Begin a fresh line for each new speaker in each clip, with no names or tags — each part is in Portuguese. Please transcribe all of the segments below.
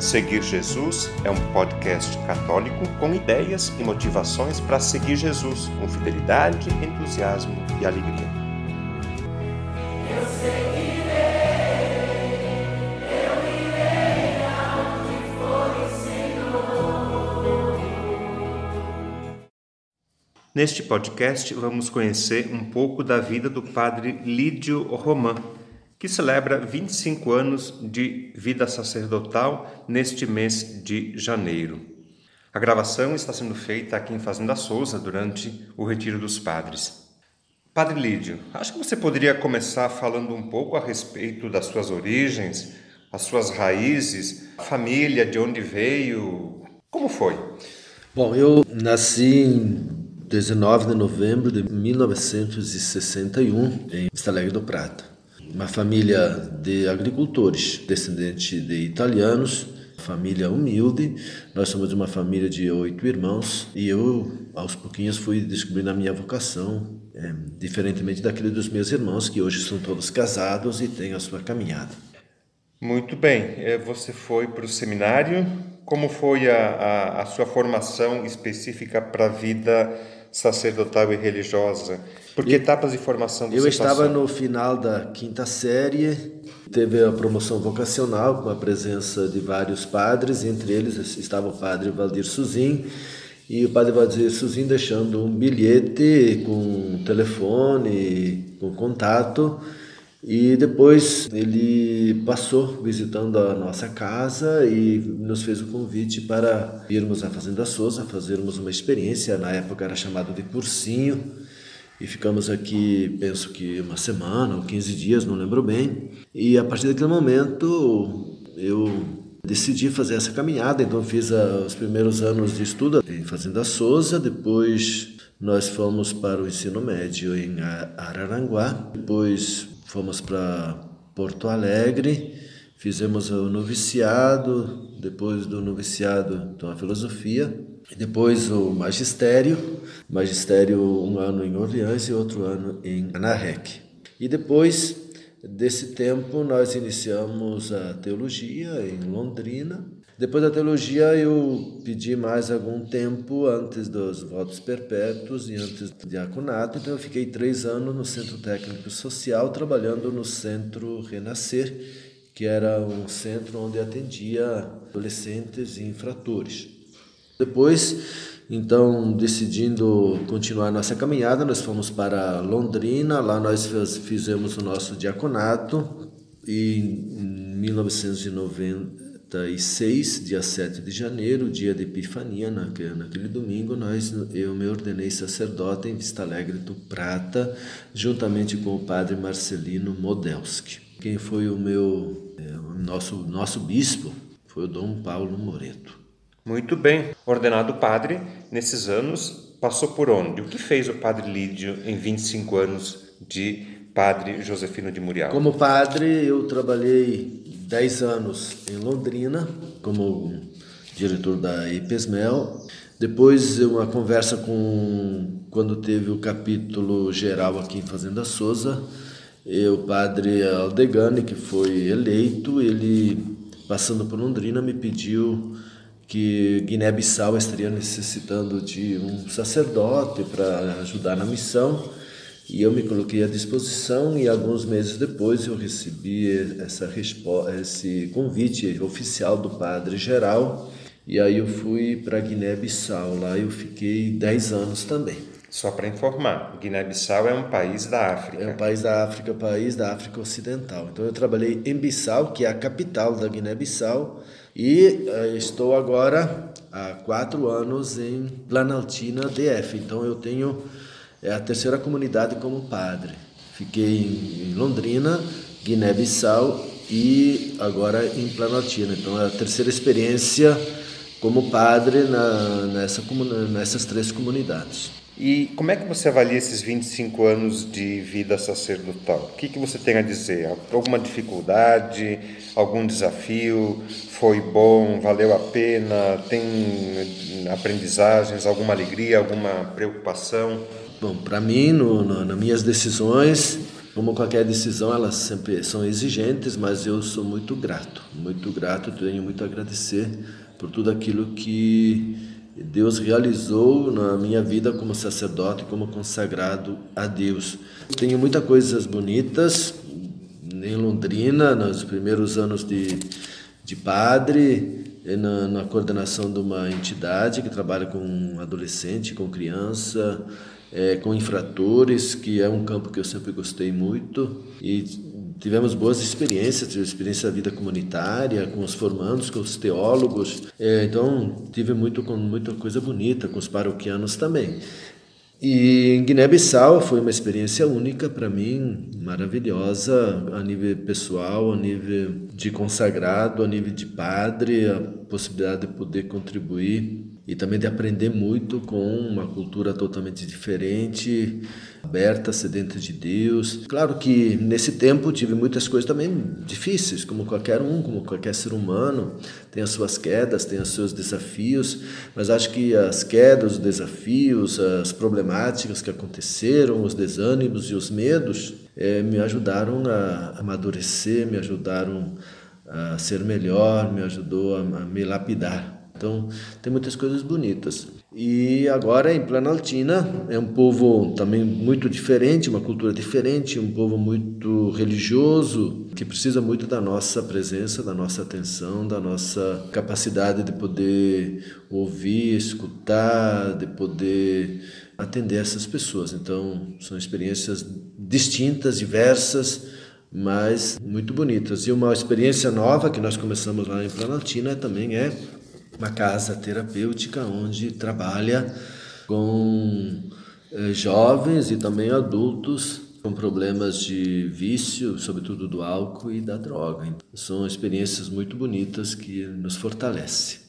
Seguir Jesus é um podcast católico com ideias e motivações para seguir Jesus com fidelidade, entusiasmo e alegria.
Eu seguirei, eu irei for o Senhor.
Neste podcast vamos conhecer um pouco da vida do padre Lídio Román que celebra 25 anos de vida sacerdotal neste mês de janeiro. A gravação está sendo feita aqui em Fazenda Souza durante o Retiro dos Padres. Padre Lídio, acho que você poderia começar falando um pouco a respeito das suas origens, as suas raízes, a família, de onde veio, como foi?
Bom, eu nasci em 19 de novembro de 1961 em Vista Alegre do Prata uma família de agricultores, descendente de italianos, família humilde. Nós somos uma família de oito irmãos e eu, aos pouquinhos, fui descobrindo a minha vocação, é, diferentemente daquele dos meus irmãos, que hoje são todos casados e têm a sua caminhada.
Muito bem. É, você foi para o seminário. Como foi a, a, a sua formação específica para a vida sacerdotal e religiosa? Por que etapas de formação você
Eu estava
passou?
no final da quinta série, teve a promoção vocacional com a presença de vários padres, entre eles estava o padre Valdir Suzin, e o padre Valdir Suzin deixando um bilhete com telefone, com contato, e depois ele passou visitando a nossa casa e nos fez o convite para irmos à Fazenda Souza, fazermos uma experiência, na época era chamado de cursinho, e ficamos aqui, penso que uma semana ou 15 dias, não lembro bem. E a partir daquele momento eu decidi fazer essa caminhada, então fiz os primeiros anos de estudo em Fazenda Souza, depois nós fomos para o ensino médio em Araranguá, depois fomos para Porto Alegre, fizemos o noviciado, depois do noviciado, então a filosofia, e depois o magistério, magistério um ano em Orleans e outro ano em Anarrec. E depois desse tempo nós iniciamos a teologia em Londrina. Depois da teologia eu pedi mais algum tempo antes dos votos perpétuos e antes do diaconato, então eu fiquei três anos no Centro Técnico Social trabalhando no Centro Renascer, que era um centro onde atendia adolescentes e infratores. Depois, então, decidindo continuar nossa caminhada, nós fomos para Londrina, lá nós fizemos o nosso diaconato e em 1996, dia 7 de janeiro, dia de Epifania, naquele, naquele domingo, nós, eu me ordenei sacerdote em Vista Alegre do Prata, juntamente com o padre Marcelino Modelski. Quem foi o meu, é, o nosso, nosso bispo foi o Dom Paulo Moreto.
Muito bem. Ordenado padre, nesses anos, passou por onde? O que fez o padre Lídio em 25 anos de padre Josefino de Muriel?
Como padre, eu trabalhei 10 anos em Londrina, como diretor da IPESMEL. Depois, uma conversa com quando teve o capítulo geral aqui em Fazenda Souza, o padre Aldegani, que foi eleito, ele, passando por Londrina, me pediu que Guiné-Bissau estaria necessitando de um sacerdote para ajudar na missão e eu me coloquei à disposição e alguns meses depois eu recebi essa esse convite oficial do padre geral e aí eu fui para Guiné-Bissau lá eu fiquei 10 anos também
só para informar, Guiné-Bissau é um país da África.
É um país da África, país da África Ocidental. Então eu trabalhei em Bissau, que é a capital da Guiné-Bissau, e uh, estou agora há quatro anos em Planaltina, DF. Então eu tenho é a terceira comunidade como padre. Fiquei em Londrina, Guiné-Bissau e agora em Planaltina. Então é a terceira experiência como padre na, nessa, nessas três comunidades.
E como é que você avalia esses 25 anos de vida sacerdotal? O que, que você tem a dizer? Alguma dificuldade? Algum desafio? Foi bom? Valeu a pena? Tem aprendizagens? Alguma alegria? Alguma preocupação?
Bom, para mim, no, no, nas minhas decisões, Como qualquer decisão, elas sempre são exigentes, mas eu sou muito grato, muito grato, tenho muito a agradecer por tudo aquilo que Deus realizou na minha vida como sacerdote, como consagrado a Deus. Tenho muitas coisas bonitas em Londrina, nos primeiros anos de, de padre, na, na coordenação de uma entidade que trabalha com adolescente, com criança, é, com infratores, que é um campo que eu sempre gostei muito. E tivemos boas experiências, tive experiência da vida comunitária, com os formandos, com os teólogos. É, então, tive muito com muita coisa bonita, com os paroquianos também. E em Guiné-Bissau foi uma experiência única para mim, maravilhosa a nível pessoal, a nível de consagrado, a nível de padre, a possibilidade de poder contribuir e também de aprender muito com uma cultura totalmente diferente, aberta, sedenta de Deus. Claro que nesse tempo tive muitas coisas também difíceis, como qualquer um, como qualquer ser humano, tem as suas quedas, tem os seus desafios, mas acho que as quedas, os desafios, as problemáticas que aconteceram, os desânimos e os medos é, me ajudaram a amadurecer, me ajudaram a ser melhor, me ajudou a me lapidar. Então, tem muitas coisas bonitas. E agora em Planaltina é um povo também muito diferente, uma cultura diferente, um povo muito religioso, que precisa muito da nossa presença, da nossa atenção, da nossa capacidade de poder ouvir, escutar, de poder atender essas pessoas. Então, são experiências distintas, diversas, mas muito bonitas. E uma experiência nova que nós começamos lá em Planaltina também é uma casa terapêutica onde trabalha com eh, jovens e também adultos com problemas de vício, sobretudo do álcool e da droga. Então, são experiências muito bonitas que nos fortalecem.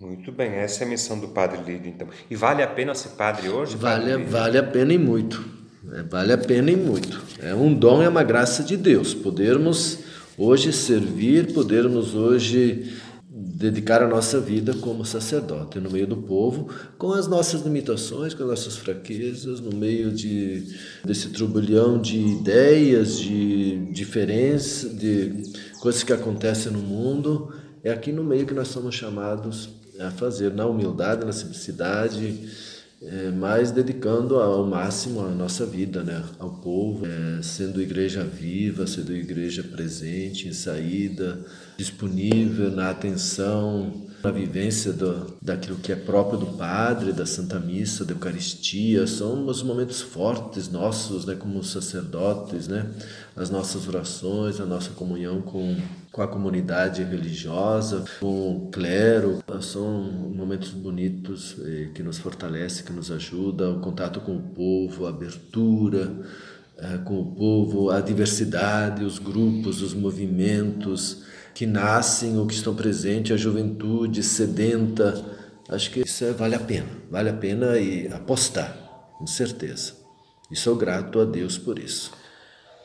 Muito bem, essa é a missão do Padre Lídio, então. E vale a pena ser padre hoje?
Vale, padre vale a pena e muito. É, vale a pena e muito. É um dom, é uma graça de Deus. Podermos hoje servir, podermos hoje dedicar a nossa vida como sacerdote no meio do povo, com as nossas limitações, com as nossas fraquezas, no meio de desse turbilhão de ideias, de diferenças, de coisas que acontecem no mundo, é aqui no meio que nós somos chamados a fazer, na humildade, na simplicidade, é, mas dedicando ao máximo a nossa vida, né, ao povo, é, sendo igreja viva, sendo igreja presente, em saída, disponível na atenção, na vivência do, daquilo que é próprio do Padre, da Santa Missa, da Eucaristia, são os momentos fortes nossos, né, como sacerdotes, né, as nossas orações, a nossa comunhão com, com a comunidade religiosa, com o clero, são momentos bonitos eh, que nos fortalecem, que nos ajudam, o contato com o povo, a abertura, eh, com o povo, a diversidade, os grupos, os movimentos, que nascem ou que estão presentes, a juventude sedenta. Acho que isso é, vale a pena, vale a pena e apostar, com certeza. E sou grato a Deus por isso.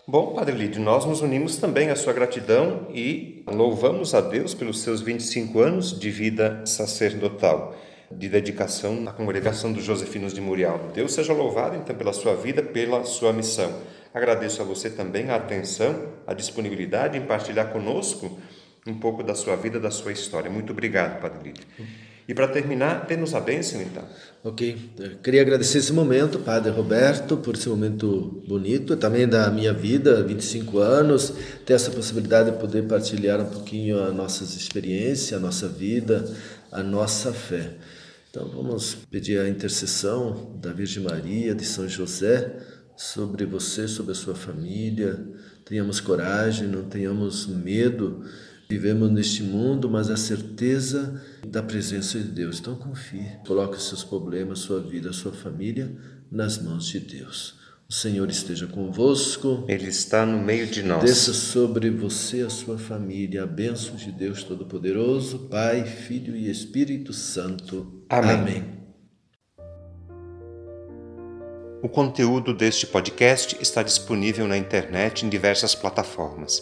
Bom, Padre Lídio, nós nos unimos também à sua gratidão e louvamos a Deus pelos seus 25 anos de vida sacerdotal, de dedicação à congregação dos Josefinos de Murial. Deus seja louvado então pela sua vida, pela sua missão. Agradeço a você também a atenção, a disponibilidade em partilhar conosco um pouco da sua vida, da sua história. Muito obrigado, Padre Lídio. E para terminar, dê-nos a bênção, então.
Ok. Eu queria agradecer esse momento, Padre Roberto, por esse momento bonito, também da minha vida, 25 anos, ter essa possibilidade de poder partilhar um pouquinho as nossas experiências, a nossa vida, a nossa fé. Então vamos pedir a intercessão da Virgem Maria, de São José, sobre você, sobre a sua família. Tenhamos coragem, não tenhamos medo Vivemos neste mundo, mas a certeza da presença de Deus. Então confie, coloque seus problemas, sua vida, sua família nas mãos de Deus. O Senhor esteja convosco.
Ele está no meio de nós.
Desça sobre você e a sua família a bênção de Deus Todo-Poderoso, Pai, Filho e Espírito Santo. Amém. Amém.
O conteúdo deste podcast está disponível na internet em diversas plataformas.